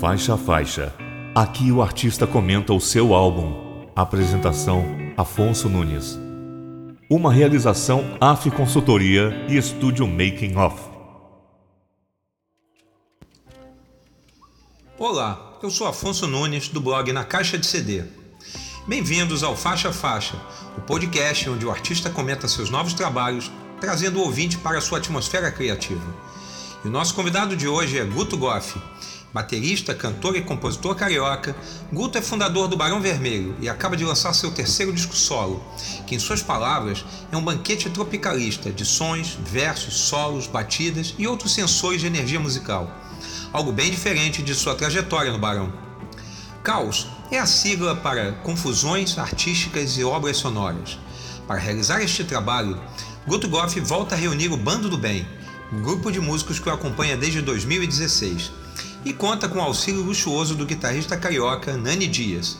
Faixa a faixa. Aqui o artista comenta o seu álbum. Apresentação: Afonso Nunes. Uma realização AF Consultoria e Estúdio Making Off. Olá, eu sou Afonso Nunes do blog Na Caixa de CD. Bem-vindos ao Faixa Faixa, o podcast onde o artista comenta seus novos trabalhos, trazendo o ouvinte para a sua atmosfera criativa. E o nosso convidado de hoje é Guto Goff. Baterista, cantor e compositor carioca, Guto é fundador do Barão Vermelho e acaba de lançar seu terceiro disco solo, que, em suas palavras, é um banquete tropicalista de sons, versos, solos, batidas e outros sensores de energia musical. Algo bem diferente de sua trajetória no Barão. Caos é a sigla para confusões artísticas e obras sonoras. Para realizar este trabalho, Guto Goff volta a reunir o Bando do Bem, um grupo de músicos que o acompanha desde 2016 e conta com o auxílio luxuoso do guitarrista carioca Nani Dias,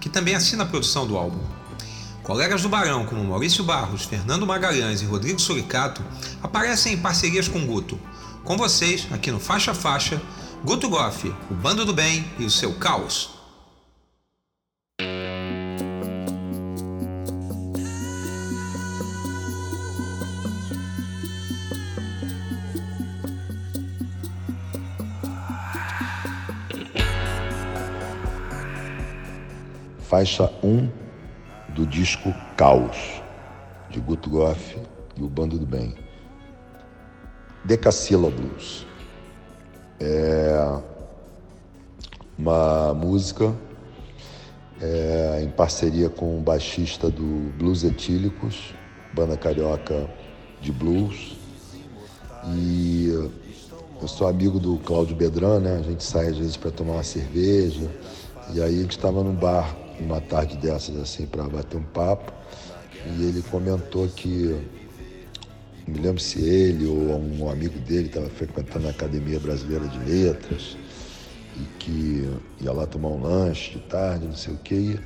que também assina a produção do álbum. Colegas do Barão, como Maurício Barros, Fernando Magalhães e Rodrigo Suricato, aparecem em parcerias com Guto. Com vocês, aqui no Faixa Faixa, Guto Goff, o Bando do Bem e o seu Caos. Faixa 1 do disco Caos, de Guto Goff e o Bando do Bem. Decassílabos. É uma música é, em parceria com o baixista do Blues Etílicos, banda carioca de blues. E eu sou amigo do Cláudio Bedran, né? A gente sai às vezes para tomar uma cerveja. E aí a gente estava no bar uma tarde dessas assim para bater um papo e ele comentou que não me lembro se ele ou um amigo dele estava frequentando a Academia Brasileira de Letras e que ia lá tomar um lanche de tarde, não sei o que,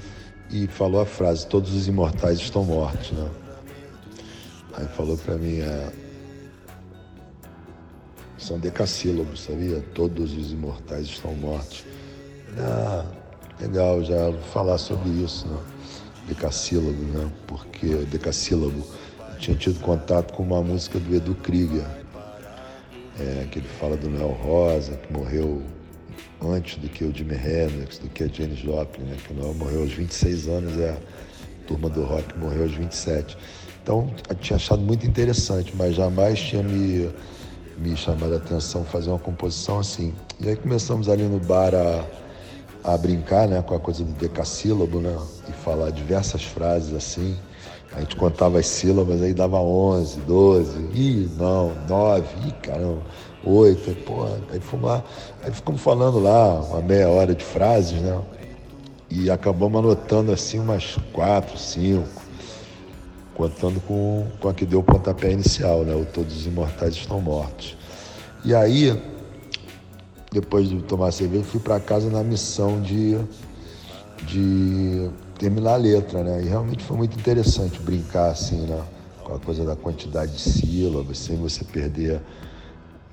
e, falou a frase, todos os imortais estão mortos, né? Aí falou para mim, é, são decassílabos, sabia? Todos os imortais estão mortos. Ah, Legal, já falar sobre isso, né? Decassílabo, né? Porque decassílabo eu tinha tido contato com uma música do Edu Krieger, é, que ele fala do Noel Rosa, que morreu antes do que o Jimi Hendrix, do que a Janis Joplin, né? Que o Noel morreu aos 26 anos e a turma do rock morreu aos 27. Então, eu tinha achado muito interessante, mas jamais tinha me, me chamado a atenção fazer uma composição assim. E aí começamos ali no bar a a brincar né, com a coisa do decassílabo, né? E falar diversas frases assim. A gente contava as sílabas, aí dava 11, 12, ih, não, 9, ih, caramba, 8, aí, porra, aí fomos lá, aí ficamos falando lá uma meia hora de frases, né? E acabamos anotando assim umas 4, 5, contando com, com a que deu o pontapé inicial, né? O Todos os Imortais Estão Mortos. E aí, depois de tomar cerveja, fui para casa na missão de, de terminar a letra, né? E realmente foi muito interessante brincar assim, né? Com a coisa da quantidade de sílabas, sem você perder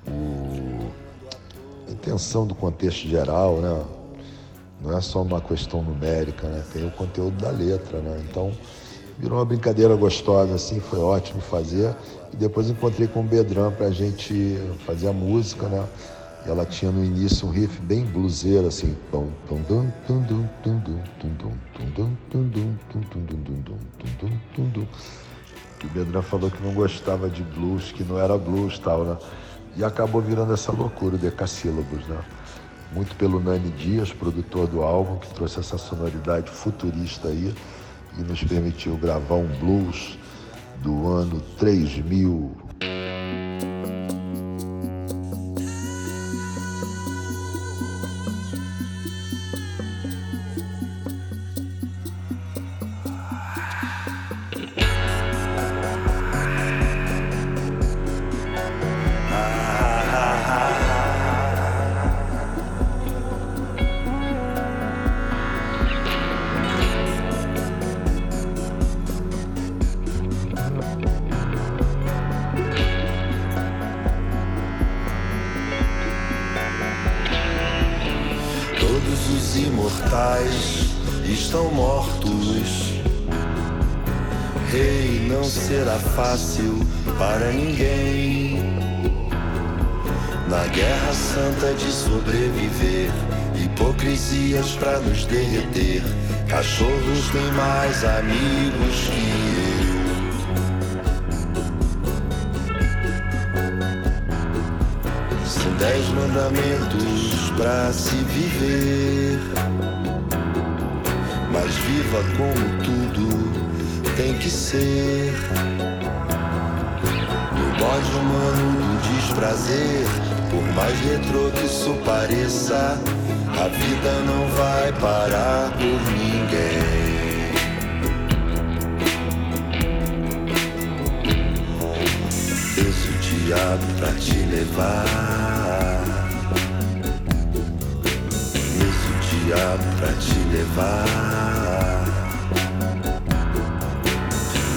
o... a intenção do contexto geral, né? Não é só uma questão numérica, né? Tem o conteúdo da letra, né? Então, virou uma brincadeira gostosa, assim, foi ótimo fazer. E depois encontrei com o Bedran para a gente fazer a música, né? E ela tinha no início um riff bem bluseiro, assim. E o Bedran falou que não gostava de blues, que não era blues tal, né? E acabou virando essa loucura, o decassílabos, né? Muito pelo Nani Dias, produtor do álbum, que trouxe essa sonoridade futurista aí e nos permitiu gravar um blues do ano 3000,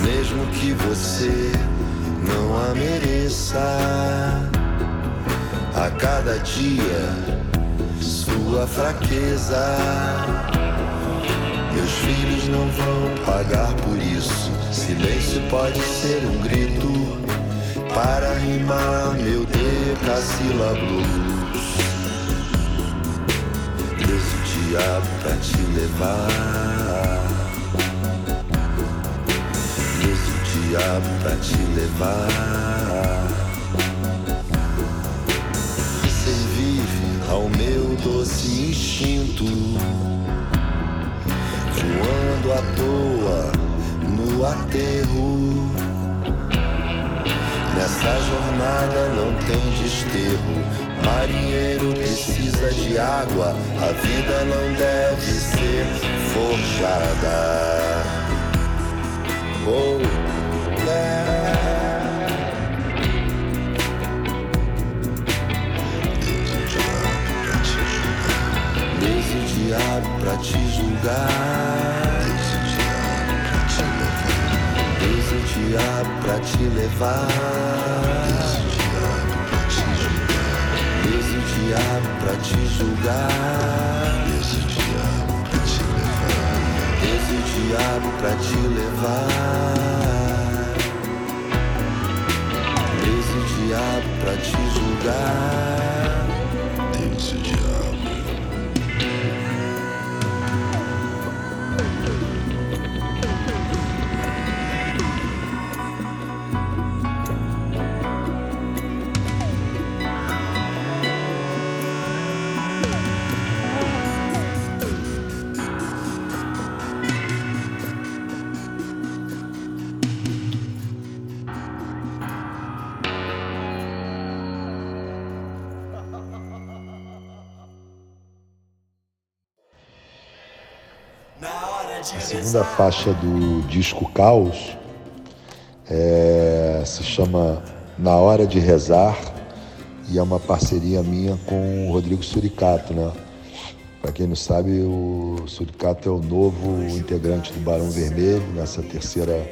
Mesmo que você não a mereça. A cada dia, sua fraqueza. Meus filhos não vão pagar por isso. Silêncio pode ser um grito para rimar meu decassílabos. Diabo pra te levar. Deus o diabo pra te levar. Vive ao meu doce instinto, voando à toa no aterro. Nessa jornada não tem desterro. Marinheiro precisa de água, a vida não deve ser forjada. Oh, yeah. Deus o diabo pra te julgar. Deus o diabo pra te levar. Diabo pra te julgar. O diabo pra te levar. O diabo pra te levar. O diabo pra te julgar. A segunda faixa do disco Caos é, se chama Na Hora de Rezar e é uma parceria minha com o Rodrigo Suricato, né? Para quem não sabe, o Suricato é o novo integrante do Barão Vermelho, nessa terceira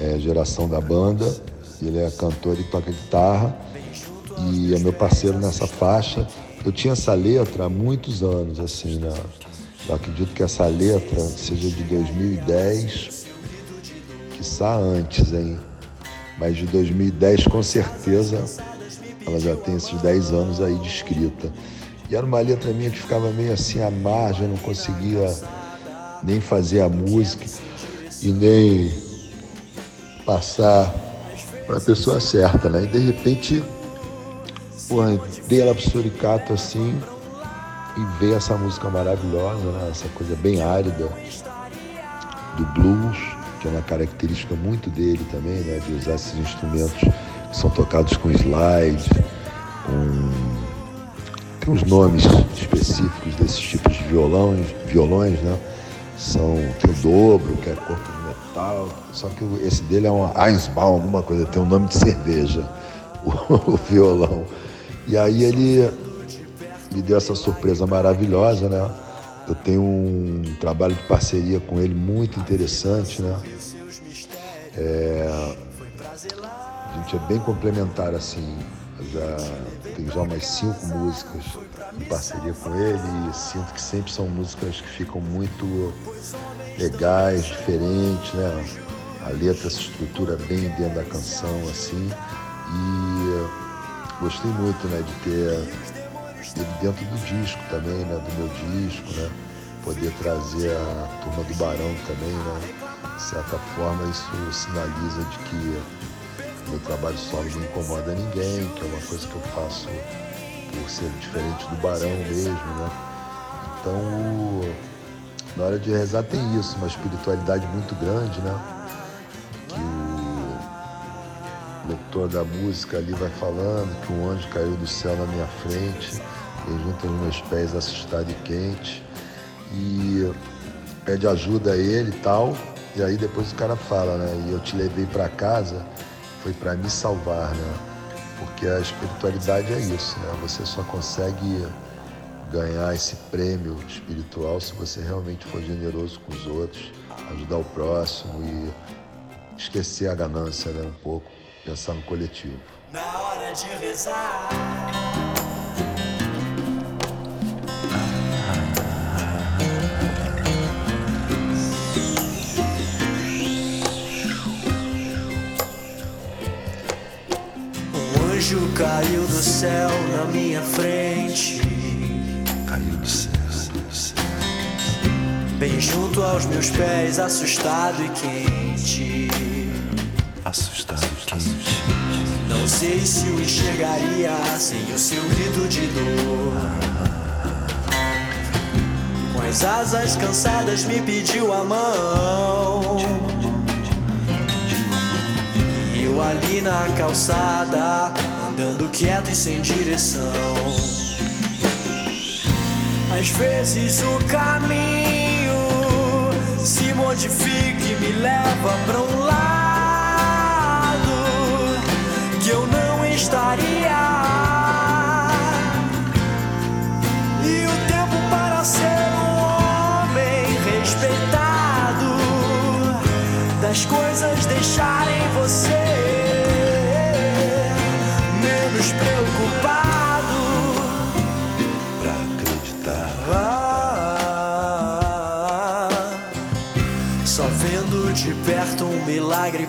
é, geração da banda. Ele é cantor e toca guitarra e é meu parceiro nessa faixa. Eu tinha essa letra há muitos anos, assim, né? Eu acredito que essa letra seja de 2010, quiçá antes, hein? Mas de 2010 com certeza ela já tem esses 10 anos aí de escrita. E era uma letra minha que ficava meio assim à margem, não conseguia nem fazer a música e nem passar para a pessoa certa, né? E de repente, porra, dei ela pro Suricato assim e veio essa música maravilhosa, né? essa coisa bem árida do blues, que é uma característica muito dele também, né? de usar esses instrumentos que são tocados com slide, com tem uns nomes específicos desses tipos de violões, violões, né? São tem o dobro, que é corpo de metal, só que esse dele é um Einsbaum, alguma coisa, tem um nome de cerveja, o, o violão. E aí ele me deu essa surpresa maravilhosa, né? Eu tenho um trabalho de parceria com ele muito interessante, né? É... A gente é bem complementar, assim. já tenho já umas cinco músicas em parceria com ele e sinto que sempre são músicas que ficam muito legais, diferentes, né? A letra se estrutura bem dentro da canção, assim, e gostei muito, né, de ter ele dentro do disco também, né, do meu disco, né? Poder trazer a turma do Barão também, né? De certa forma isso sinaliza de que meu trabalho solo não incomoda ninguém, que é uma coisa que eu faço por ser diferente do Barão mesmo, né? Então, na hora de rezar tem isso, uma espiritualidade muito grande, né? Que o locutor da música ali vai falando que um anjo caiu do céu na minha frente, junto aos meus pés assustado e quente, e pede ajuda a ele e tal, e aí depois o cara fala, né? E eu te levei para casa foi para me salvar, né? Porque a espiritualidade é isso, né? Você só consegue ganhar esse prêmio espiritual se você realmente for generoso com os outros, ajudar o próximo e esquecer a ganância, né? Um pouco, pensar no coletivo. Na hora de rezar. Anjo caiu do céu na minha frente. Caiu do céu, do céu. Bem junto aos meus pés, assustado e quente. Assustado quente. Não sei se o enxergaria sem o seu grito de dor. Com as asas cansadas, me pediu a mão. E eu ali na calçada andando quieto e sem direção. Às vezes o caminho se modifica e me leva para um lado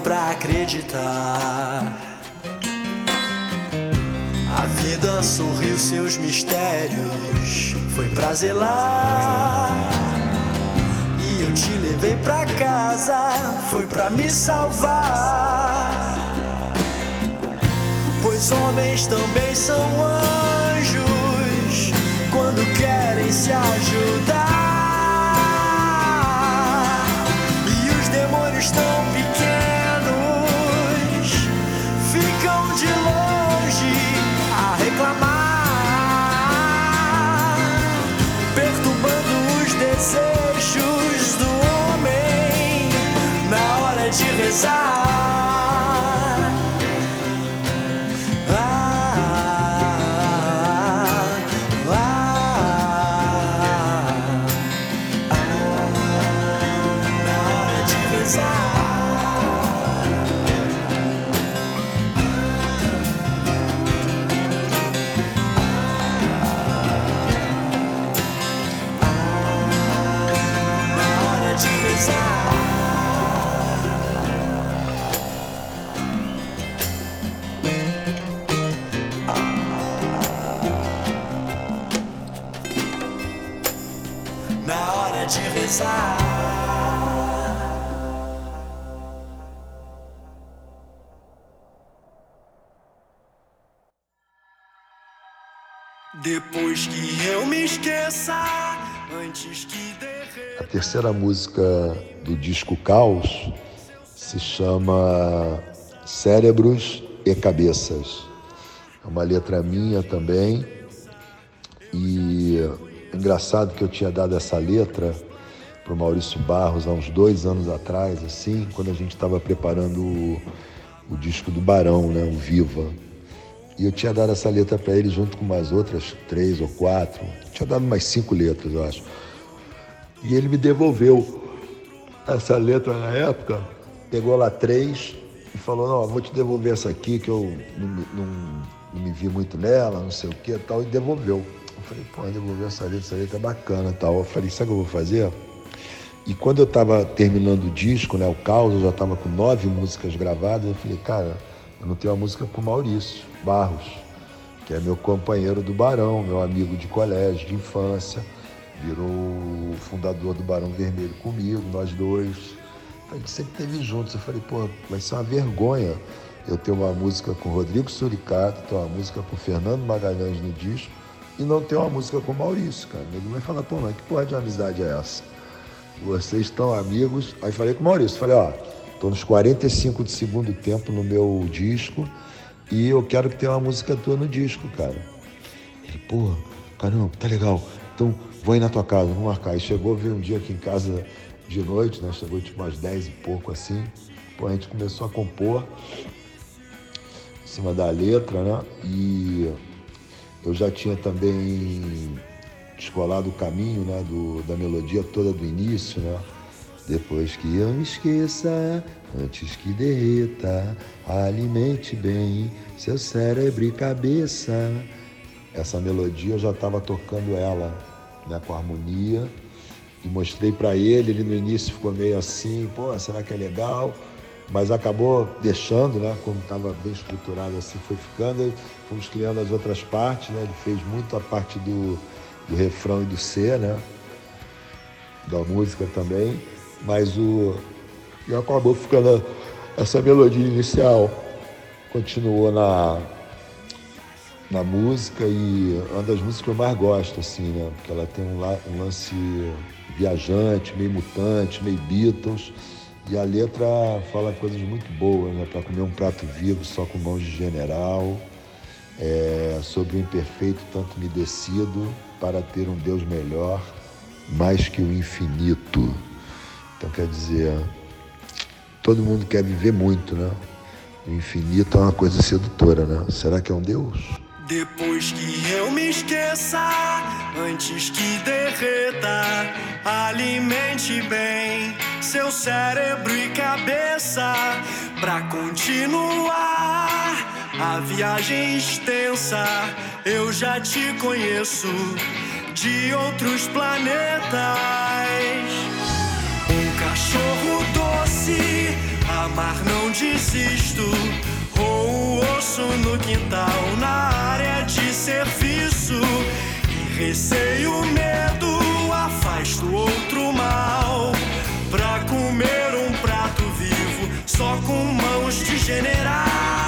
pra acreditar. A vida sorriu seus mistérios, foi pra zelar. E eu te levei pra casa, foi pra me salvar. Pois homens também são anjos quando querem se ajudar. E os demônios tão hora Depois que eu me esqueça, antes que A terceira música do disco Caos se chama Cérebros e Cabeças. É uma letra minha também. E é engraçado que eu tinha dado essa letra para o Maurício Barros há uns dois anos atrás, assim, quando a gente estava preparando o, o, disco do Barão, né, o Viva. E eu tinha dado essa letra para ele junto com umas outras três ou quatro. Eu tinha dado mais cinco letras, eu acho. E ele me devolveu essa letra na época, pegou lá três e falou, não, vou te devolver essa aqui que eu não, não, não me vi muito nela, não sei o que tal, e devolveu. Eu falei, pô, devolveu essa letra, essa letra é bacana tal. Eu falei, sabe o que eu vou fazer? E quando eu estava terminando o disco, né, o Caos, eu já estava com nove músicas gravadas, eu falei, cara, eu não tenho uma música com Maurício Barros, que é meu companheiro do Barão, meu amigo de colégio, de infância, virou o fundador do Barão Vermelho comigo, nós dois. A gente sempre teve juntos. Eu falei, pô, vai ser uma vergonha eu ter uma música com Rodrigo Suricato, ter uma música com Fernando Magalhães no disco e não ter uma música com Maurício, cara. Ele vai falar, pô, mas que porra de amizade é essa? Vocês estão amigos. Aí falei com o Maurício, falei, ó, tô nos 45 de segundo tempo no meu disco e eu quero que tenha uma música tua no disco, cara. Ele, pô, caramba, tá legal. Então vou ir na tua casa, vamos marcar. E chegou, veio um dia aqui em casa de noite, né? Chegou tipo umas 10 e pouco assim. Pô, a gente começou a compor em cima da letra, né? E eu já tinha também descolado o caminho, né? Do, da melodia toda do início, né? Depois que eu me esqueça, antes que derreta, alimente bem seu cérebro e cabeça. Essa melodia eu já estava tocando ela, né, com harmonia, e mostrei para ele. Ele no início ficou meio assim, pô, será que é legal? Mas acabou deixando, né? Como estava bem estruturado assim, foi ficando. Fomos criando as outras partes, né? Ele fez muito a parte do, do refrão e do C, né? Da música também. Mas o e acabou ficando essa melodia inicial. Continuou na na música e uma das músicas que eu mais gosto assim né? Porque ela tem um, um lance viajante meio mutante meio Beatles. E a letra fala coisas muito boas né? Para comer um prato vivo só com mãos de general. É, sobre o imperfeito tanto me decido para ter um Deus melhor mais que o infinito então quer dizer, todo mundo quer viver muito, né? O infinito é uma coisa sedutora, né? Será que é um Deus? Depois que eu me esqueça, antes que derreta, alimente bem seu cérebro e cabeça pra continuar a viagem extensa. Eu já te conheço de outros planetas cachorro doce, amar não desisto. Ou o osso no quintal, na área de serviço. E receio, medo, afasto outro mal. Pra comer um prato vivo, só com mãos de general.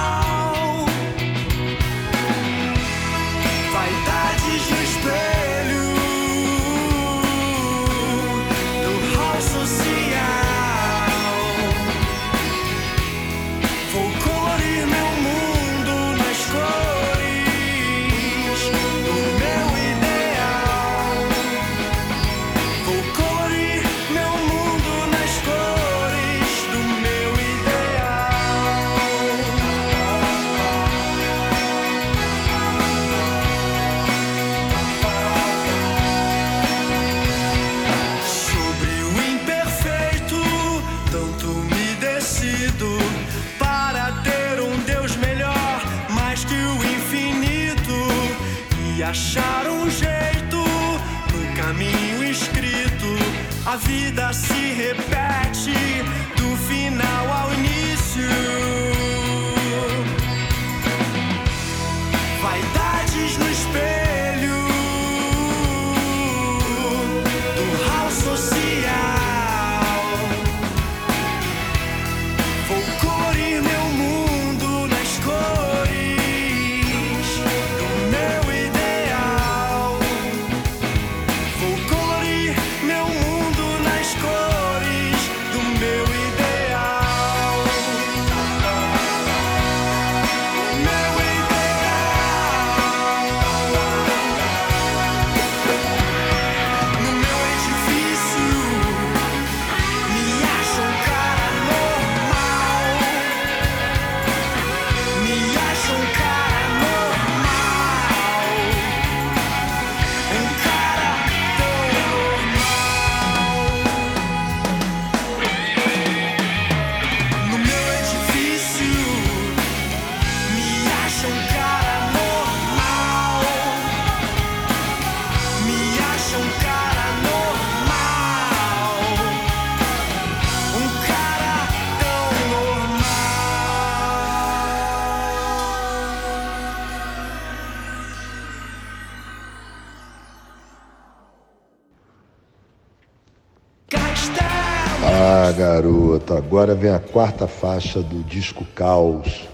Garoto, agora vem a quarta faixa do disco Caos,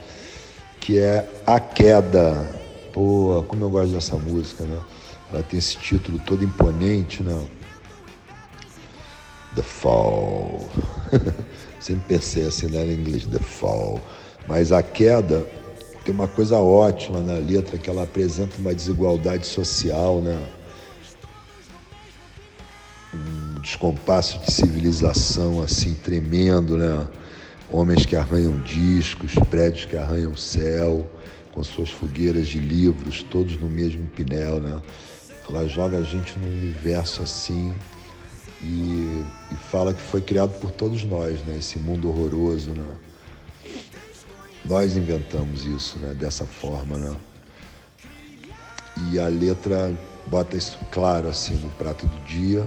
que é A Queda. Pô, como eu gosto dessa música, né? Ela tem esse título todo imponente, né? The Fall. Sempre pensei assim, né, em inglês, The Fall. Mas a queda tem uma coisa ótima na letra, que ela apresenta uma desigualdade social, né? Descompasso de civilização assim tremendo, né? Homens que arranham discos, prédios que arranham céu, com suas fogueiras de livros, todos no mesmo pinel, né? Ela joga a gente num universo assim e, e fala que foi criado por todos nós, né? Esse mundo horroroso, né? Nós inventamos isso, né? Dessa forma, né? E a letra bota isso claro assim no prato do dia.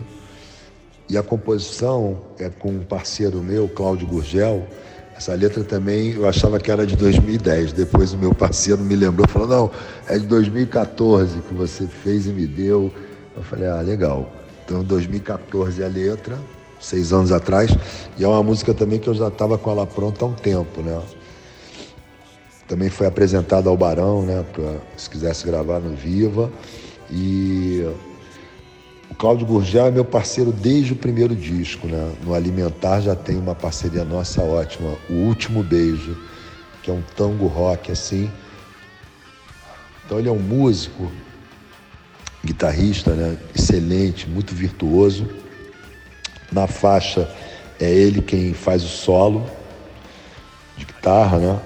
E a composição é com um parceiro meu, Cláudio Gurgel. Essa letra também eu achava que era de 2010. Depois o meu parceiro me lembrou, falou: não, é de 2014 que você fez e me deu. Eu falei: ah, legal. Então, 2014 é a letra, seis anos atrás. E é uma música também que eu já estava com ela pronta há um tempo, né? Também foi apresentado ao Barão, né? Pra, se quisesse gravar no Viva. E o Cláudio Gurgel é meu parceiro desde o primeiro disco, né? No Alimentar já tem uma parceria nossa ótima, O Último Beijo, que é um tango rock assim. Então ele é um músico, guitarrista, né? Excelente, muito virtuoso. Na faixa é ele quem faz o solo de guitarra, né?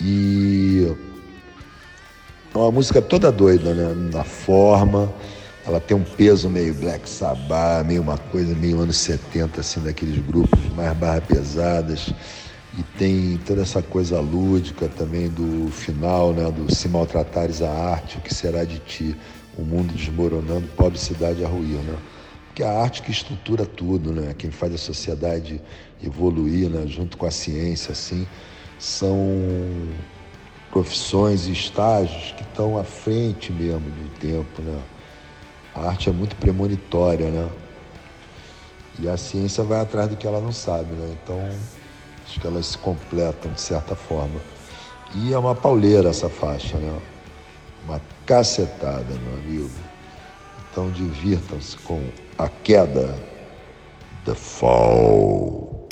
E é uma música toda doida, né? Na forma, ela tem um peso meio Black Sabbath, meio uma coisa meio anos 70, assim, daqueles grupos mais barra pesadas. E tem toda essa coisa lúdica também do final, né? Do se maltratares a arte, o que será de ti? O mundo desmoronando, pobre cidade a ruir, né? Que é a arte que estrutura tudo, né? Quem faz a sociedade evoluir, né? Junto com a ciência, assim são profissões e estágios que estão à frente mesmo do tempo, né? A arte é muito premonitória, né? E a ciência vai atrás do que ela não sabe, né? Então, acho que elas se completam de certa forma. E é uma pauleira essa faixa, né? Uma cacetada, meu amigo. Então, divirtam-se com a queda, The Fall.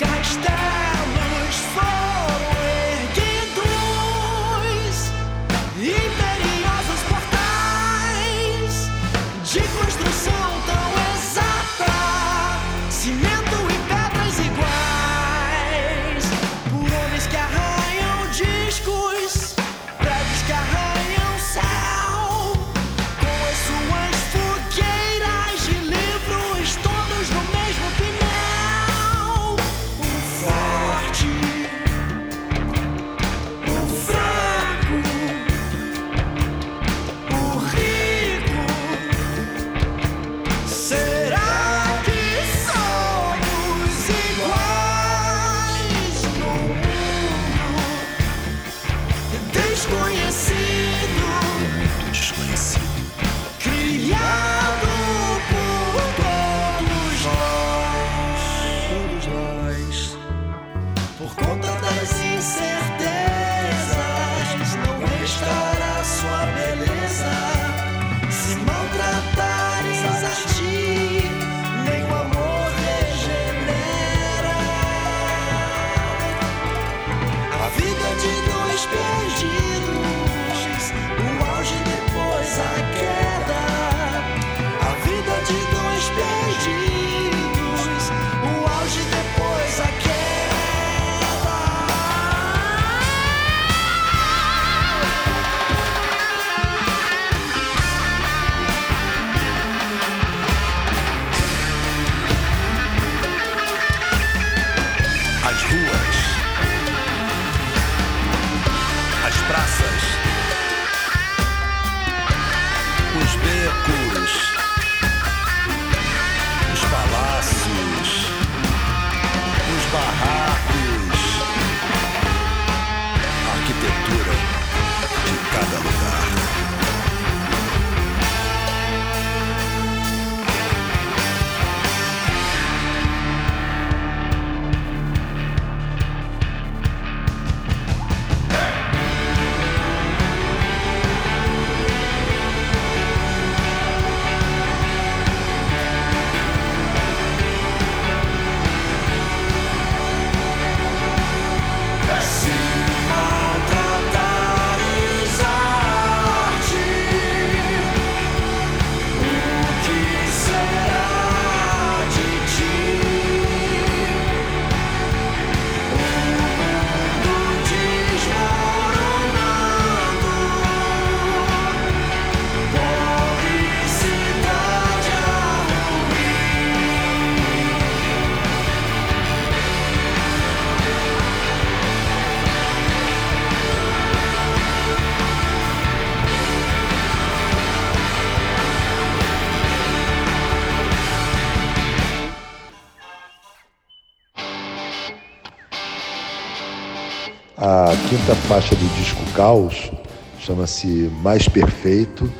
A quinta faixa do disco Caos, chama-se Mais Perfeito,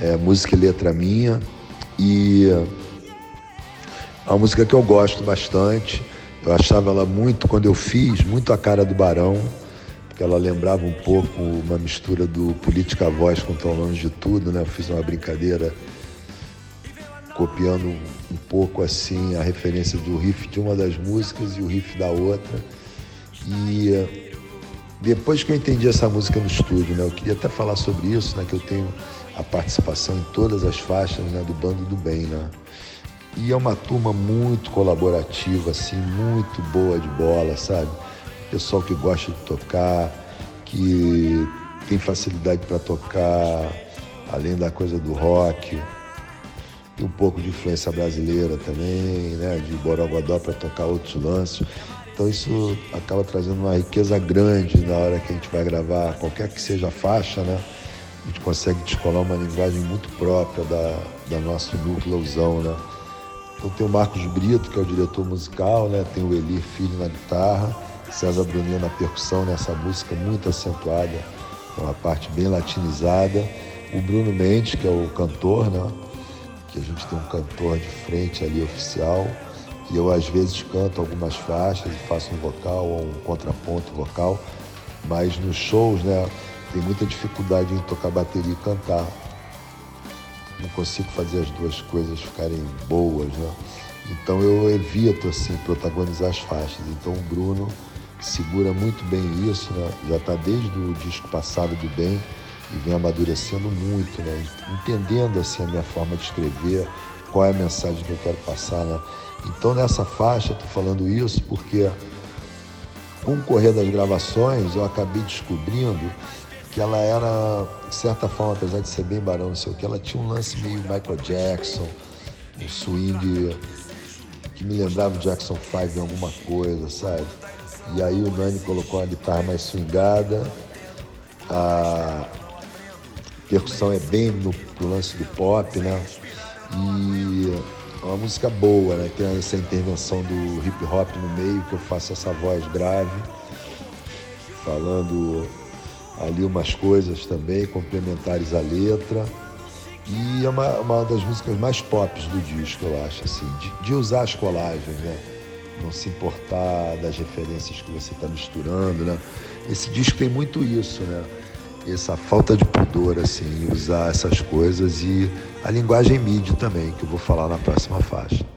é música e letra minha, e é uma música que eu gosto bastante. Eu achava ela muito, quando eu fiz, muito a cara do Barão, porque ela lembrava um pouco uma mistura do Política Voz com Tão Longe de Tudo, né? Eu fiz uma brincadeira copiando um pouco assim a referência do riff de uma das músicas e o riff da outra. E depois que eu entendi essa música no estúdio, né, eu queria até falar sobre isso, né, que eu tenho a participação em todas as faixas né, do Bando do Bem, né? E é uma turma muito colaborativa, assim, muito boa de bola, sabe? Pessoal que gosta de tocar, que tem facilidade para tocar, além da coisa do rock, e um pouco de influência brasileira também, né? De Borogodó para tocar outros lances. Então isso acaba trazendo uma riqueza grande na hora que a gente vai gravar qualquer que seja a faixa, né? A gente consegue descolar uma linguagem muito própria da, da nosso núcleozão, né? Então tem o Marcos Brito, que é o diretor musical, né? Tem o Elir Filho na guitarra, César Bruninho na percussão, nessa música muito acentuada, uma parte bem latinizada. O Bruno Mendes, que é o cantor, né? Que a gente tem um cantor de frente ali oficial e eu às vezes canto algumas faixas e faço um vocal ou um contraponto vocal, mas nos shows, né, tem muita dificuldade em tocar bateria e cantar. Não consigo fazer as duas coisas ficarem boas, né? Então eu evito assim protagonizar as faixas. Então o Bruno segura muito bem isso, né? Já está desde o disco passado do Bem e vem amadurecendo muito, né? Entendendo assim a minha forma de escrever, qual é a mensagem que eu quero passar, né? Então nessa faixa, estou falando isso porque com o correr das gravações eu acabei descobrindo que ela era, de certa forma, apesar de ser bem barão, não sei o que, ela tinha um lance meio Michael Jackson, um swing que me lembrava o Jackson 5 em alguma coisa, sabe? E aí o Nani colocou uma guitarra mais swingada, a percussão é bem no, no lance do pop, né? E uma música boa, né? Tem essa intervenção do hip hop no meio, que eu faço essa voz grave, falando ali umas coisas também, complementares à letra. E é uma, uma das músicas mais pop do disco, eu acho, assim, de, de usar as colagens, né? Não se importar das referências que você está misturando, né? Esse disco tem muito isso, né? Essa falta de pudor assim, usar essas coisas e a linguagem mídia também, que eu vou falar na próxima faixa.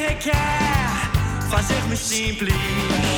Requer fazer-nos simples.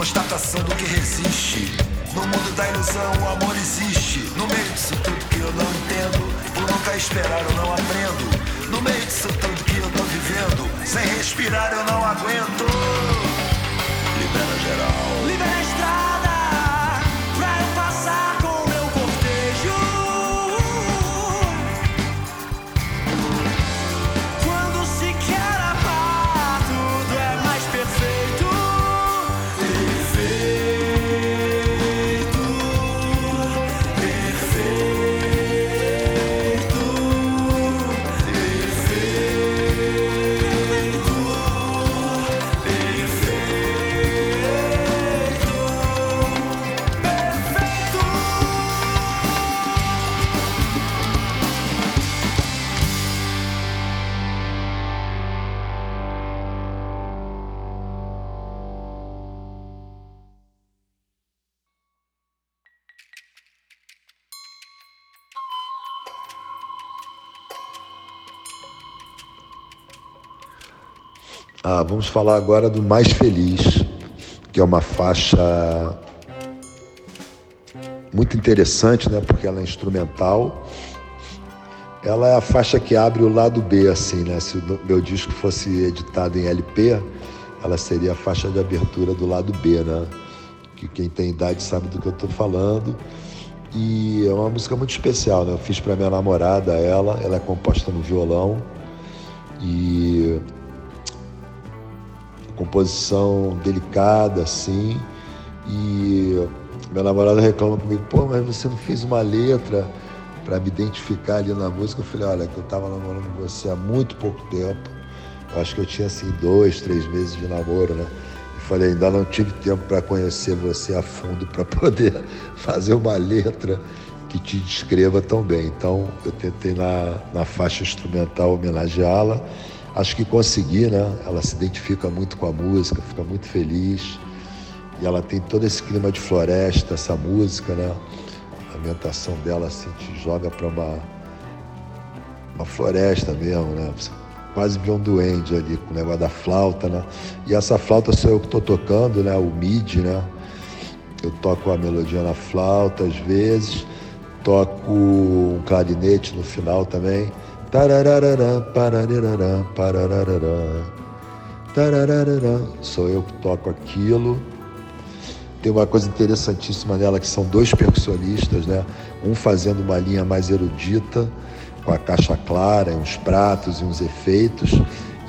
Constatação do que resiste. No mundo da ilusão o amor existe. No meio disso tudo que eu não entendo, por nunca esperar eu não aprendo. No meio disso tudo que eu tô vivendo, sem respirar eu não aguento. Libera geral. Libera estrada Ah, vamos falar agora do Mais Feliz, que é uma faixa muito interessante, né? Porque ela é instrumental. Ela é a faixa que abre o lado B, assim, né? Se o meu disco fosse editado em LP, ela seria a faixa de abertura do lado B, né? Que quem tem idade sabe do que eu estou falando. E é uma música muito especial, né? Eu fiz para minha namorada, ela, ela é composta no violão e composição delicada assim. E minha namorada reclama comigo, pô, mas você não fez uma letra para me identificar ali na música. Eu falei, olha, que eu estava namorando você há muito pouco tempo. Eu acho que eu tinha assim dois, três meses de namoro, né? E falei, ainda não tive tempo para conhecer você a fundo para poder fazer uma letra que te descreva tão bem. Então eu tentei na, na faixa instrumental homenageá-la. Acho que consegui, né? Ela se identifica muito com a música, fica muito feliz. E ela tem todo esse clima de floresta, essa música, né? A ambientação dela assim te joga para uma, uma floresta mesmo, né? Você quase vê um duende ali com o negócio da flauta, né? E essa flauta sou eu que estou tocando, né? O midi, né? Eu toco a melodia na flauta às vezes, toco um clarinete no final também. Tararararã, pararararã, pararararã, tararararã. Sou eu que toco aquilo. Tem uma coisa interessantíssima nela que são dois percussionistas, né? Um fazendo uma linha mais erudita, com a caixa clara, uns pratos e uns efeitos,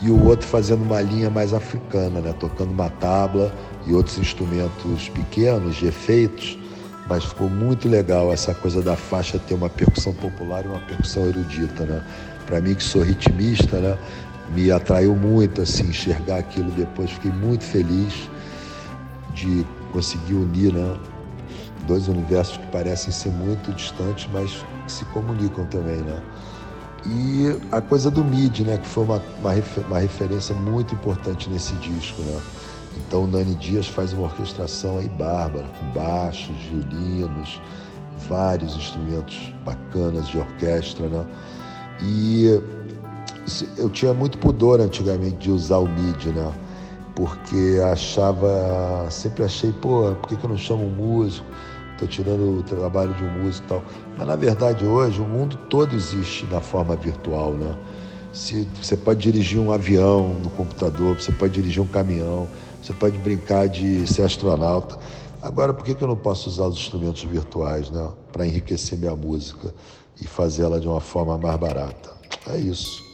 e o outro fazendo uma linha mais africana, né? Tocando uma tabla e outros instrumentos pequenos de efeitos, mas ficou muito legal essa coisa da faixa ter uma percussão popular e uma percussão erudita, né? Para mim que sou ritmista, né? Me atraiu muito assim enxergar aquilo depois, fiquei muito feliz de conseguir unir, né? Dois universos que parecem ser muito distantes, mas que se comunicam também, né? E a coisa do MIDI, né? Que foi uma, uma, refer- uma referência muito importante nesse disco, né? Então o Nani Dias faz uma orquestração aí bárbara, com baixos, violinos, vários instrumentos bacanas de orquestra, né? E eu tinha muito pudor antigamente de usar o MIDI, né? Porque achava, sempre achei, pô, por que, que eu não chamo um músico? Estou tirando o trabalho de um músico e tal. Mas na verdade hoje o mundo todo existe na forma virtual, né? Se, você pode dirigir um avião no computador, você pode dirigir um caminhão, você pode brincar de ser astronauta. Agora, por que, que eu não posso usar os instrumentos virtuais, né? Para enriquecer minha música e fazê-la de uma forma mais barata? É isso.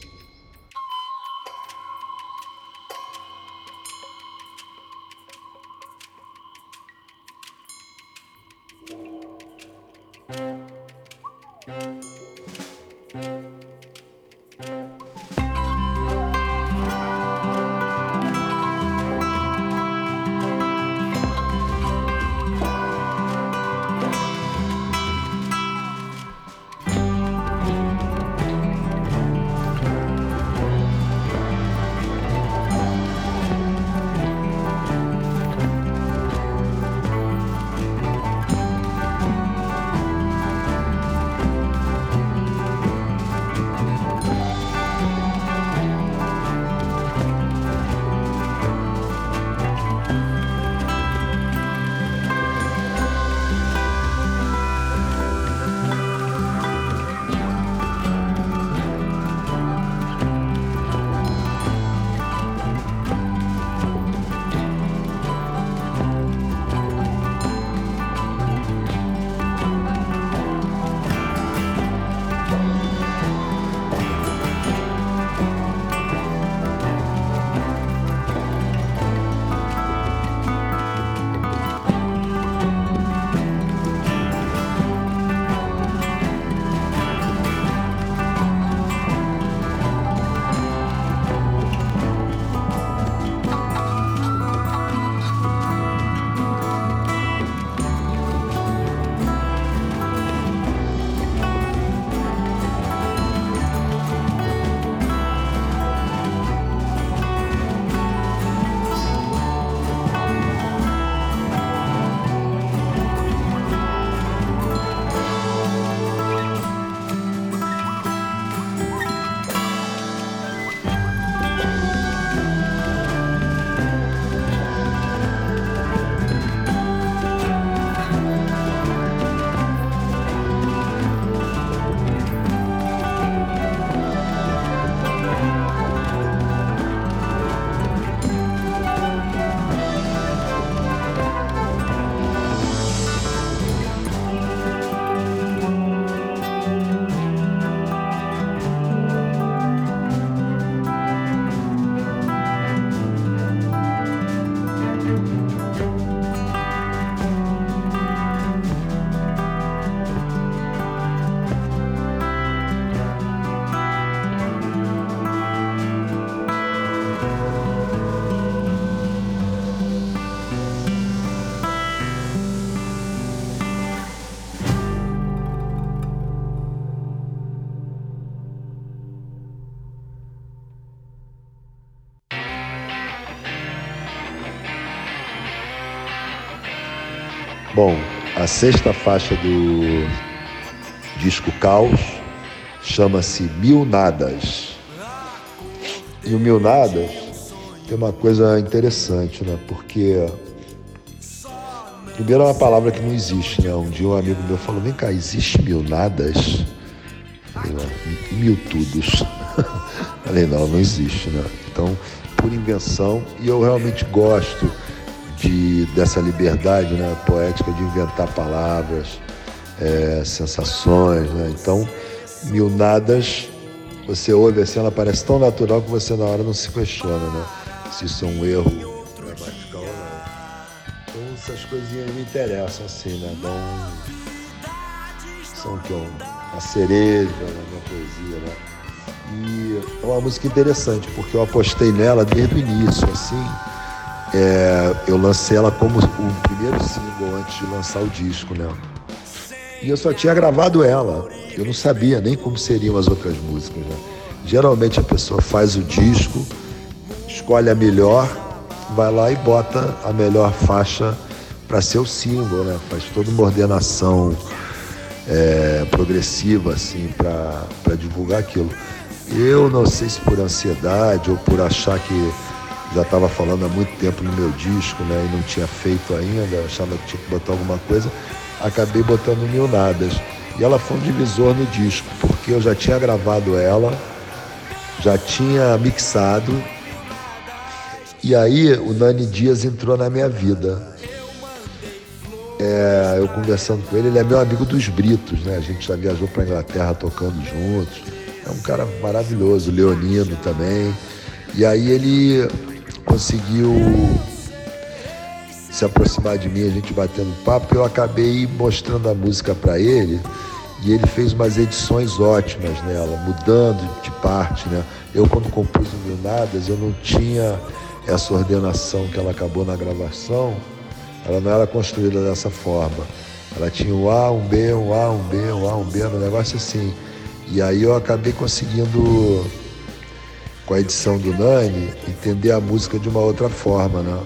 Bom, a sexta faixa do disco Caos chama-se Mil Nadas. E o Mil Nadas tem uma coisa interessante, né? Porque primeiro é uma palavra que não existe, né? Um dia um amigo meu falou, vem cá, existe mil nadas? Falei, mil tudos. Falei, não, não existe, né? Então, por invenção, e eu realmente gosto de, dessa liberdade né, poética de inventar palavras, é, sensações. Né? Então, mil nadas, você ouve assim, ela parece tão natural que você na hora não se questiona né? se isso é um erro gramatical ou não. Então, essas coisinhas me interessam assim, né? São que uma cereja na minha poesia, né? E é uma música interessante, porque eu apostei nela desde o início, assim. É, eu lancei ela como o primeiro single antes de lançar o disco, né? E eu só tinha gravado ela. Eu não sabia nem como seriam as outras músicas, né? Geralmente a pessoa faz o disco, escolhe a melhor, vai lá e bota a melhor faixa para ser o símbolo, né? Faz toda uma ordenação é, progressiva, assim, para divulgar aquilo. Eu não sei se por ansiedade ou por achar que já estava falando há muito tempo no meu disco, né? E não tinha feito ainda, achava que tinha que botar alguma coisa, acabei botando Mil Nadas. E ela foi um divisor no disco, porque eu já tinha gravado ela, já tinha mixado, e aí o Nani Dias entrou na minha vida. É, eu conversando com ele, ele é meu amigo dos Britos, né? A gente já viajou para Inglaterra tocando juntos. É um cara maravilhoso, leonino também. E aí ele conseguiu se aproximar de mim, a gente batendo papo, eu acabei mostrando a música para ele e ele fez umas edições ótimas nela, mudando de parte, né? Eu quando compus o Mil Nadas, eu não tinha essa ordenação que ela acabou na gravação, ela não era construída dessa forma. Ela tinha um A, um B, um A, um B, um A, um B, um negócio assim. E aí eu acabei conseguindo com a edição do Nani, entender a música de uma outra forma, né?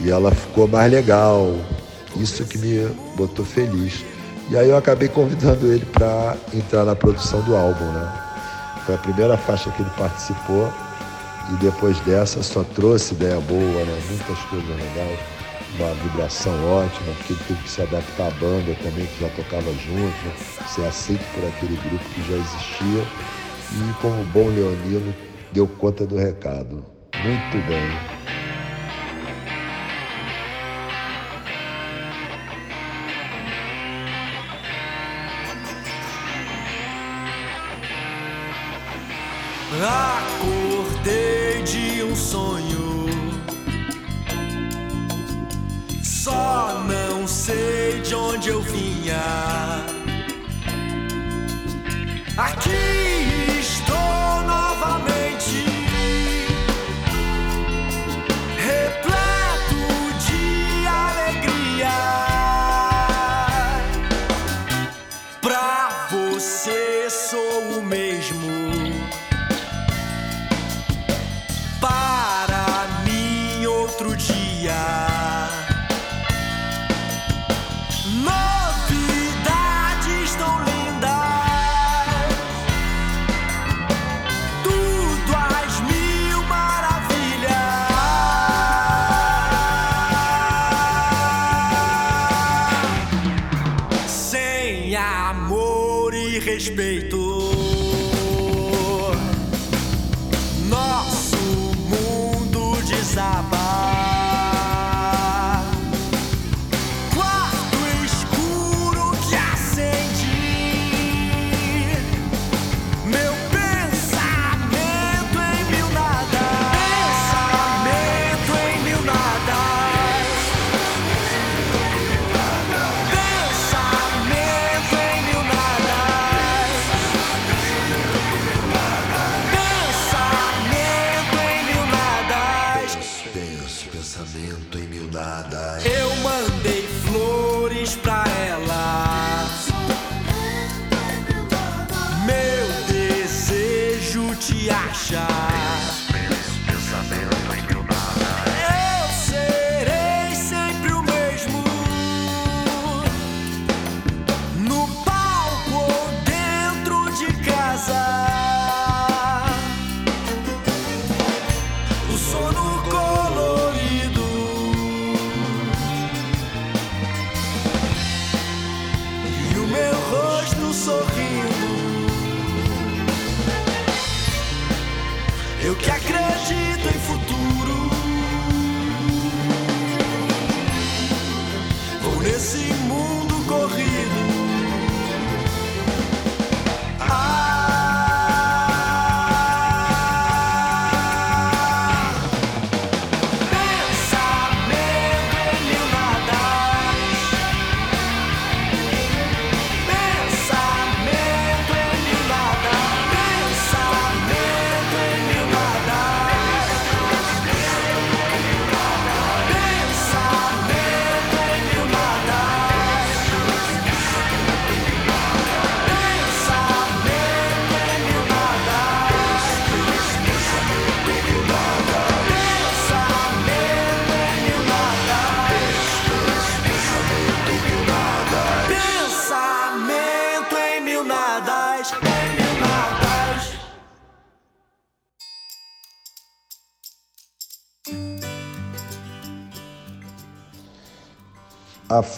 E ela ficou mais legal. Isso que me botou feliz. E aí eu acabei convidando ele para entrar na produção do álbum, né? Foi a primeira faixa que ele participou e depois dessa só trouxe ideia boa, né? Muitas coisas legais, uma vibração ótima, porque ele teve que se adaptar à banda também, que já tocava junto, né? ser aceito por aquele grupo que já existia. E como bom leonino, deu conta do recado. Muito bem. Acordei de um sonho, só não sei de onde eu vinha. Aqui nesse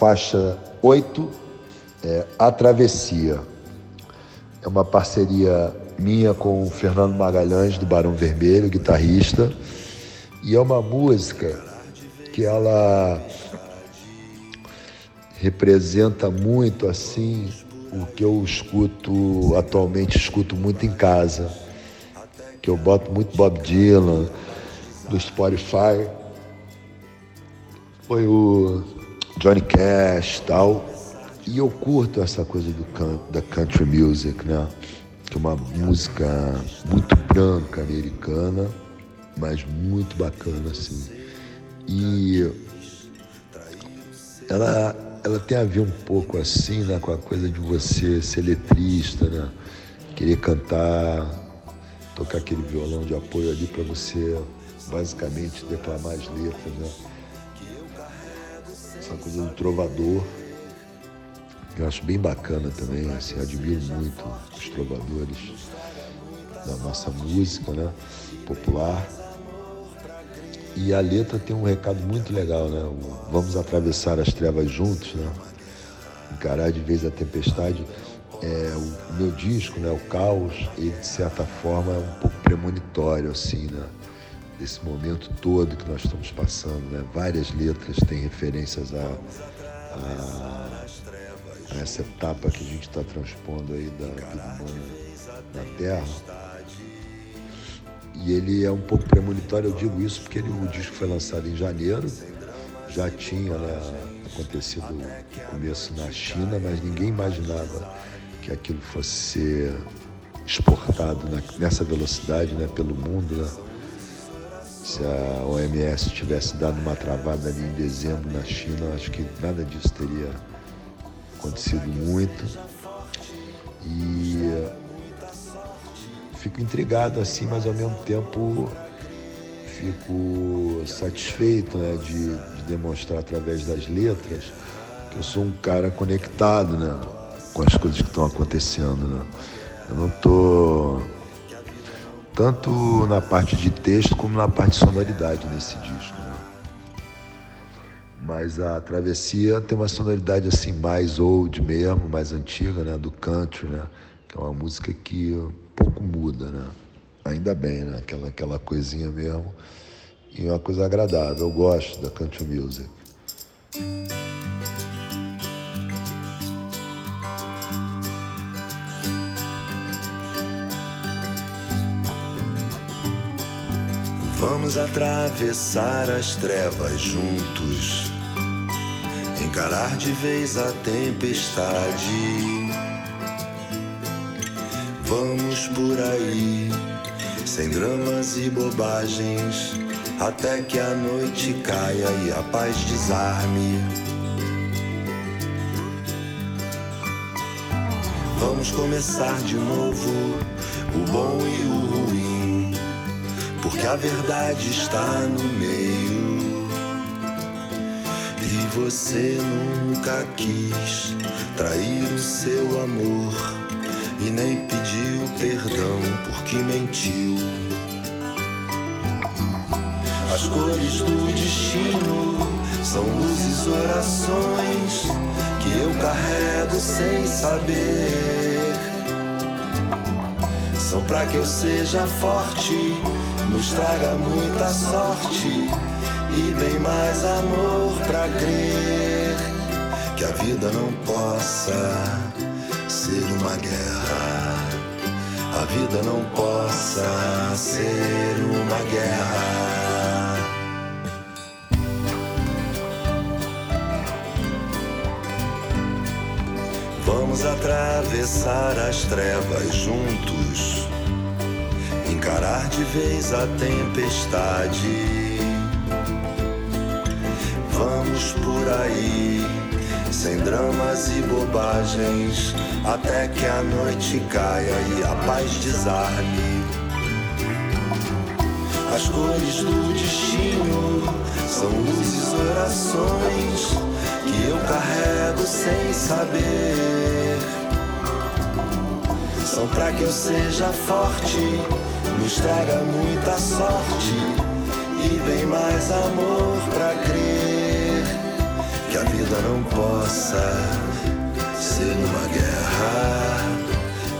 faixa 8 é A Travessia. É uma parceria minha com o Fernando Magalhães, do Barão Vermelho, guitarrista. E é uma música que ela representa muito assim o que eu escuto atualmente escuto muito em casa que eu boto muito Bob Dylan do Spotify foi o Johnny Cash tal. E eu curto essa coisa do da country music, né? Que é uma música muito branca americana, mas muito bacana assim. E ela, ela tem a ver um pouco assim, né, com a coisa de você ser letrista, né? Querer cantar, tocar aquele violão de apoio ali para você basicamente declamar as letras, né? Essa coisa do trovador. Eu acho bem bacana também, assim, admiro muito os trovadores da nossa música, né? Popular. E a letra tem um recado muito legal, né? Vamos atravessar as trevas juntos, né? Encarar de vez a tempestade. É, o meu disco, né? O Caos, ele de certa forma é um pouco premonitório, assim, né? Desse momento todo que nós estamos passando. Né? Várias letras têm referências a, a, a essa etapa que a gente está transpondo aí da vida humana na Terra. E ele é um pouco premonitório, eu digo isso porque ele, o disco foi lançado em janeiro, já tinha né, acontecido o começo na China, mas ninguém imaginava que aquilo fosse ser exportado nessa velocidade né, pelo mundo. Né? Se a OMS tivesse dado uma travada ali em dezembro na China, acho que nada disso teria acontecido muito. E fico intrigado assim, mas ao mesmo tempo fico satisfeito né, de, de demonstrar através das letras que eu sou um cara conectado né, com as coisas que estão acontecendo. Né? Eu não estou tanto na parte de texto como na parte de sonoridade nesse disco. Né? Mas a Travessia tem uma sonoridade assim mais old mesmo, mais antiga, né? do country, né? que é uma música que pouco muda, né? Ainda bem, né? Aquela, aquela coisinha mesmo. E é uma coisa agradável. Eu gosto da country music. Vamos atravessar as trevas juntos, encarar de vez a tempestade. Vamos por aí, sem dramas e bobagens, até que a noite caia e a paz desarme. Vamos começar de novo, o bom e o ruim porque a verdade está no meio. E você nunca quis trair o seu amor e nem pediu perdão porque mentiu. As cores do destino são luzes, orações que eu carrego sem saber. São para que eu seja forte nos traga muita sorte e bem mais amor pra crer que a vida não possa ser uma guerra. A vida não possa ser uma guerra. Vamos atravessar as trevas juntos, encarar de vez a tempestade. Vamos por aí, sem dramas e bobagens, até que a noite caia e a paz desarme. As cores do destino são luzes, orações que eu carrego sem saber. São pra que eu seja forte, nos traga muita sorte e bem mais amor pra crer que a vida não possa ser uma guerra,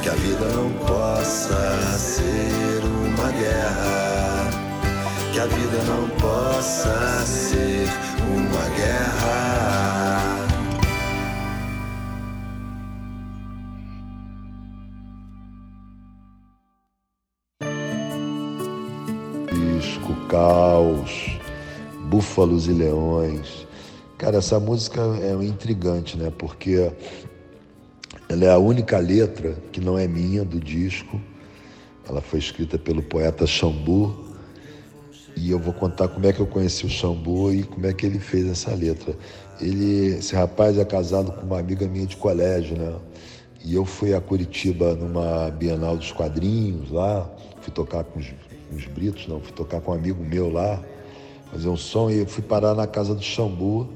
que a vida não possa ser uma guerra, que a vida não possa ser uma guerra. Caos, Búfalos e Leões. Cara, essa música é intrigante, né? Porque ela é a única letra que não é minha do disco. Ela foi escrita pelo poeta Xambu. E eu vou contar como é que eu conheci o Xambu e como é que ele fez essa letra. Ele, esse rapaz é casado com uma amiga minha de colégio, né? E eu fui a Curitiba numa Bienal dos Quadrinhos lá, fui tocar com os, os Britos, não, fui tocar com um amigo meu lá, fazer um som e eu fui parar na casa do Xambu.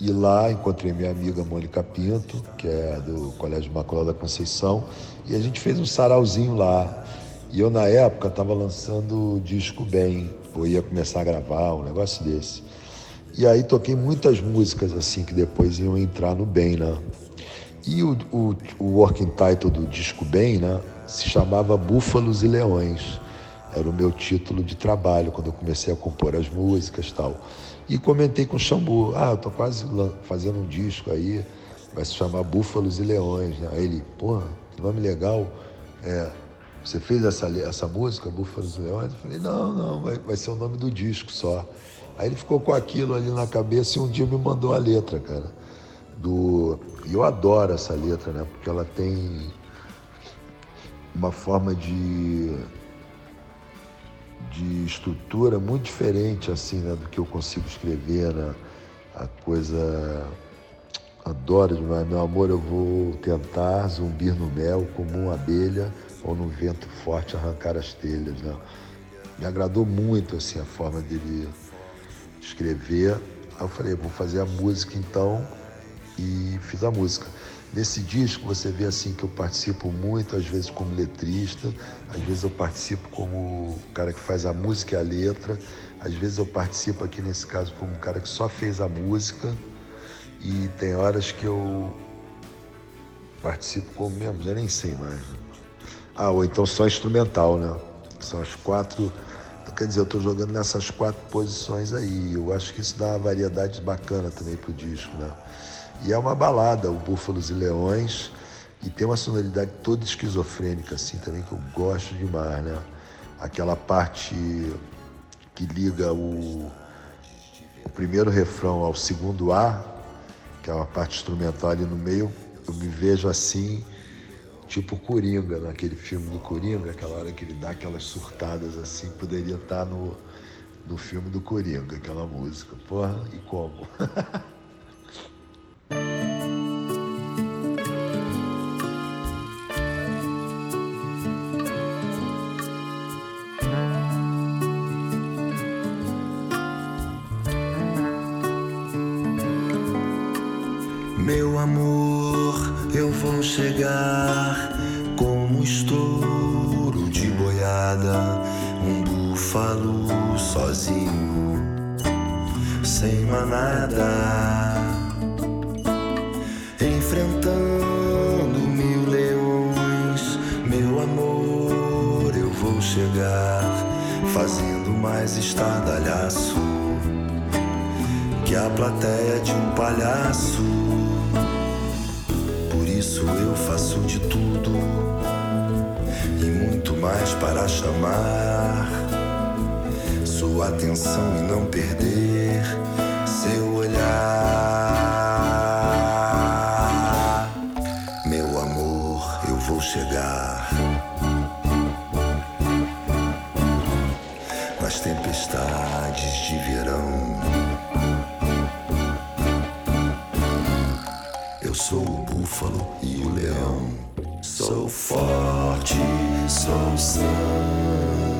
E lá encontrei minha amiga Mônica Pinto, que é do Colégio Imaculada da Conceição, e a gente fez um sarauzinho lá. E eu, na época, estava lançando o disco Bem, ou ia começar a gravar, um negócio desse. E aí toquei muitas músicas assim que depois iam entrar no Bem, né? E o, o, o working title do disco Bem, né, se chamava Búfalos e Leões. Era o meu título de trabalho quando eu comecei a compor as músicas tal. E comentei com o Xambu, ah, eu tô quase fazendo um disco aí, vai se chamar Búfalos e Leões. Né? Aí ele, porra, que nome legal. É, você fez essa, essa música, Búfalos e Leões? Eu falei, não, não, vai, vai ser o nome do disco só. Aí ele ficou com aquilo ali na cabeça e um dia me mandou a letra, cara. Do... E eu adoro essa letra, né? Porque ela tem uma forma de de estrutura muito diferente assim né, do que eu consigo escrever né? a coisa adoro demais meu amor eu vou tentar zumbir no mel como uma abelha ou no vento forte arrancar as telhas né? me agradou muito assim a forma dele escrever aí eu falei vou fazer a música então e fiz a música Nesse disco você vê assim que eu participo muito, às vezes como letrista, às vezes eu participo como cara que faz a música e a letra, às vezes eu participo aqui nesse caso como cara que só fez a música e tem horas que eu participo como mesmo, já nem sei mais. Ah, ou então só instrumental, né? São as quatro. Quer dizer, eu estou jogando nessas quatro posições aí. Eu acho que isso dá uma variedade bacana também pro disco, né? E é uma balada, o Búfalos e Leões, e tem uma sonoridade toda esquizofrênica, assim, também, que eu gosto demais, né? Aquela parte que liga o, o primeiro refrão ao segundo A, que é uma parte instrumental ali no meio, eu me vejo assim, tipo Coringa, naquele filme do Coringa, aquela hora que ele dá aquelas surtadas assim, poderia estar no, no filme do Coringa, aquela música. Porra, e como? plateia de um palhaço. isso eu faço de tudo e muito mais para chamar sua atenção e não perder seu olhar. Meu amor, eu vou chegar. Com as tempestades de verão. O leão. Sou forte, sou são.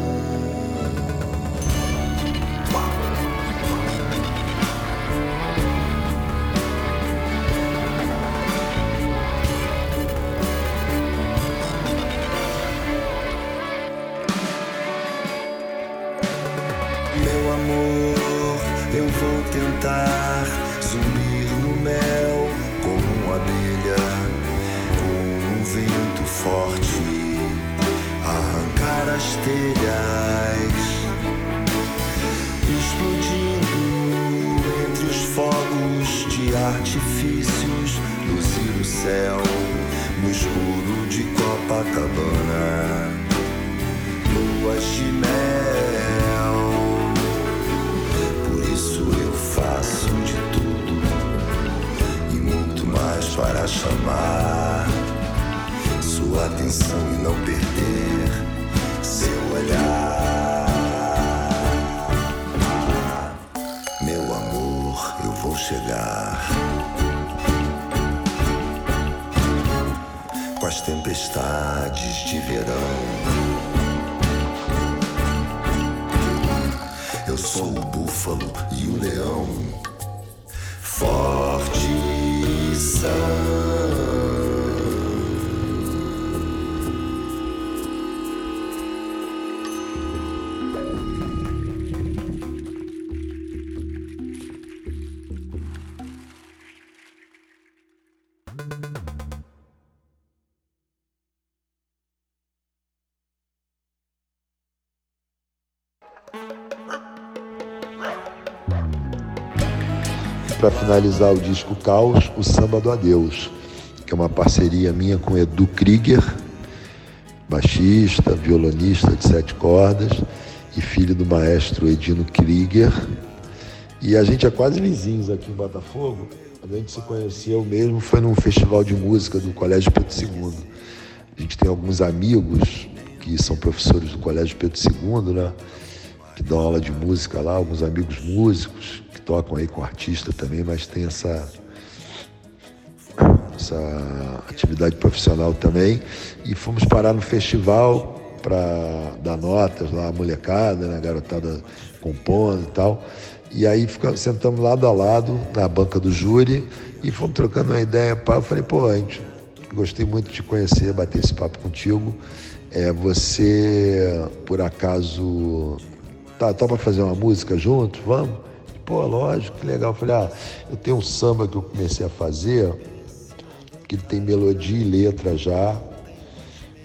Para finalizar o disco Caos, o Samba do Adeus, que é uma parceria minha com Edu Krieger, baixista, violonista de sete cordas e filho do maestro Edino Krieger. E a gente é quase vizinhos aqui em Botafogo. A gente se conheceu mesmo foi num festival de música do Colégio Pedro II. A gente tem alguns amigos que são professores do Colégio Pedro II, né? Que dão aula de música lá, alguns amigos músicos que tocam aí com artista também, mas tem essa essa atividade profissional também. E fomos parar no festival para dar notas lá, a molecada, né, a garotada compondo e tal. E aí ficamos, sentamos lado a lado na banca do júri e fomos trocando uma ideia. Eu falei, pô, gente, gostei muito de te conhecer, bater esse papo contigo. É, você, por acaso, tá, topa fazer uma música junto? Vamos? Pô, lógico, que legal. Falei, ah, eu tenho um samba que eu comecei a fazer, que tem melodia e letra já,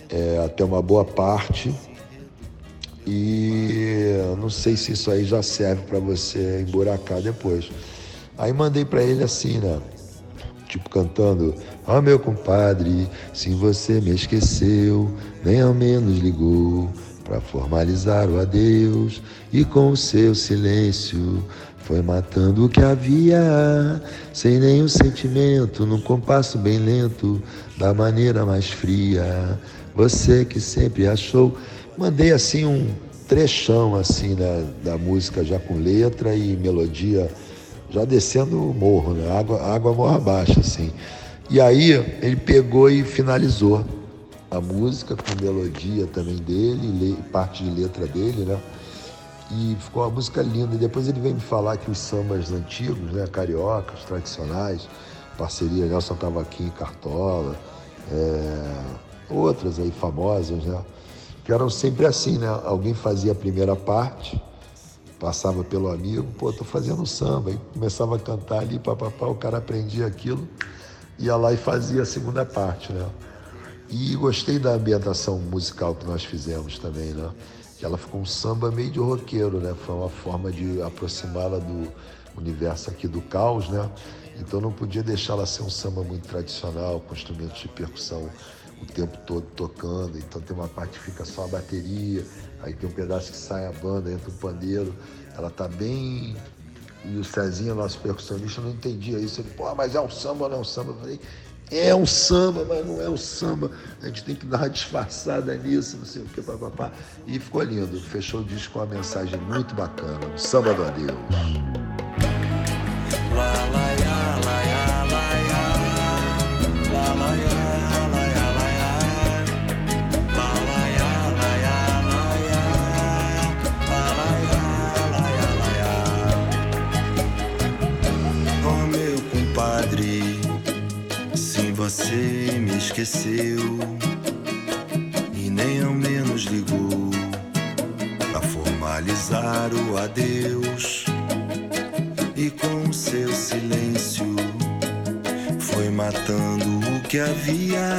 é, até uma boa parte. E não sei se isso aí já serve para você emburacar depois. Aí mandei para ele assim, né? Tipo cantando: Ó oh, meu compadre, se você me esqueceu, nem ao menos ligou para formalizar o adeus e com o seu silêncio foi matando o que havia, sem nenhum sentimento, num compasso bem lento, da maneira mais fria. Você que sempre achou mandei assim um trechão assim né, da música já com letra e melodia já descendo o morro, né? água, água morra abaixo assim. E aí ele pegou e finalizou a música com melodia também dele, parte de letra dele, né? E ficou uma música linda. E depois ele veio me falar que os sambas antigos, né, cariocas, tradicionais, parceria Nelson Cavaquinho e Cartola, é, outras aí famosas, né? que eram sempre assim, né? Alguém fazia a primeira parte, passava pelo amigo, pô, tô fazendo samba, e começava a cantar ali, papapá, o cara aprendia aquilo, ia lá e fazia a segunda parte, né? E gostei da ambientação musical que nós fizemos também, né? Que ela ficou um samba meio de roqueiro, né? Foi uma forma de aproximá-la do universo aqui do caos, né? Então não podia deixá-la ser um samba muito tradicional, com instrumentos de percussão o tempo todo tocando. Então tem uma parte que fica só a bateria, aí tem um pedaço que sai a banda, entra um pandeiro. Ela tá bem. E o Cezinha, nosso percussionista, não entendia isso. Ele, pô, mas é um samba ou não é um samba? Eu falei, é um samba, mas não é um samba. A gente tem que dar uma disfarçada nisso, não sei o que, papapá. E ficou lindo. Fechou o disco com uma mensagem muito bacana. Samba do adeus. Você me esqueceu e nem ao menos ligou pra formalizar o adeus. E com seu silêncio foi matando o que havia,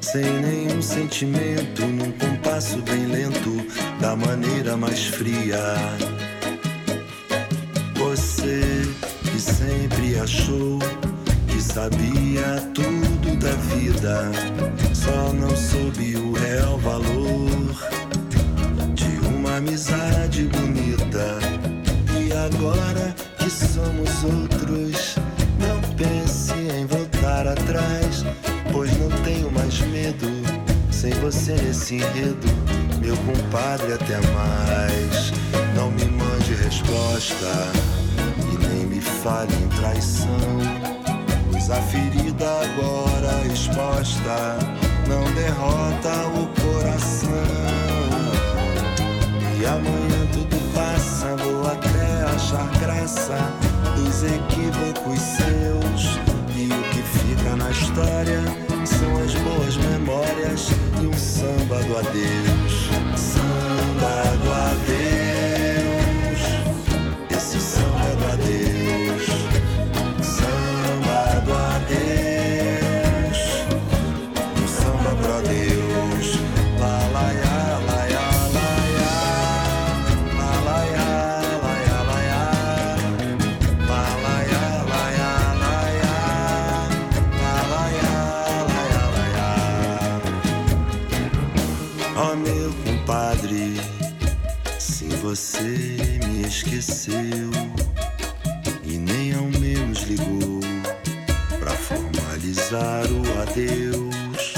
sem nenhum sentimento, num compasso bem lento, da maneira mais fria. Você que sempre achou sabia tudo da vida, só não soube o real valor de uma amizade bonita. E agora que somos outros, não pense em voltar atrás, pois não tenho mais medo. Sem você nesse enredo, meu compadre, até mais. Não me mande resposta e nem me fale em traição a ferida agora exposta não derrota o coração. E amanhã tudo passa, vou até achar graça dos equívocos seus. E o que fica na história são as boas memórias e um samba do adeus. Samba do adeus. Esqueceu e nem ao menos ligou para formalizar o adeus.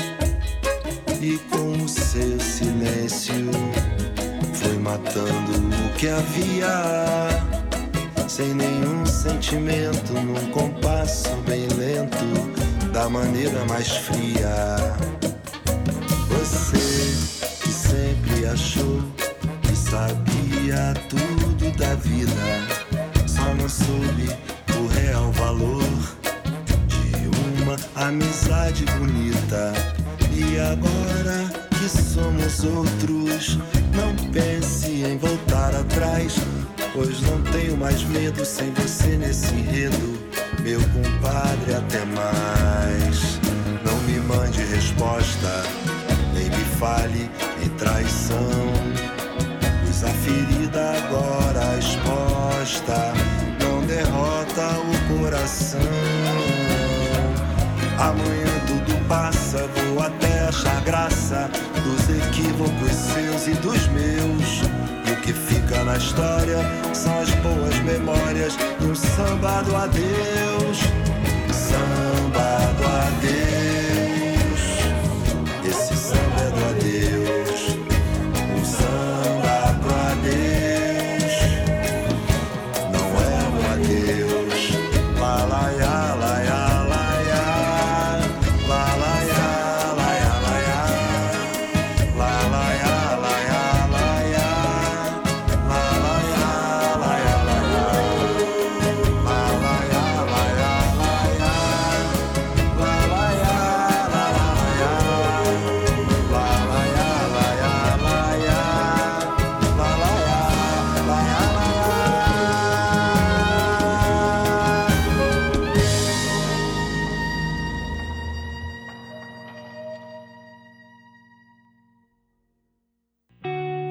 E com o seu silêncio foi matando o que havia, sem nenhum sentimento, num compasso bem lento, da maneira mais fria. Você que sempre achou que sabia tudo da vida. Só não soube o real valor de uma amizade bonita. E agora que somos outros, não pense em voltar atrás. Pois não tenho mais medo sem você nesse enredo, meu compadre, até mais. Não me mande resposta, nem me fale em traição a ferida agora exposta não derrota o coração. Amanhã tudo passa, vou até achar graça dos equívocos seus e dos meus. E o que fica na história são as boas memórias e um samba do adeus. Samba do adeus.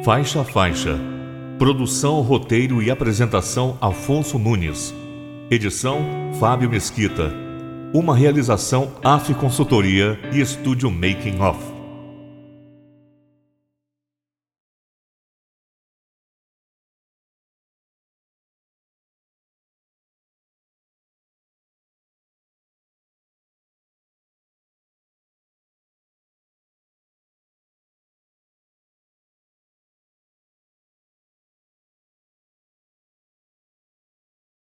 Faixa a Faixa. Produção, roteiro e apresentação Afonso Nunes. Edição Fábio Mesquita. Uma realização AF Consultoria e Estúdio Making Off.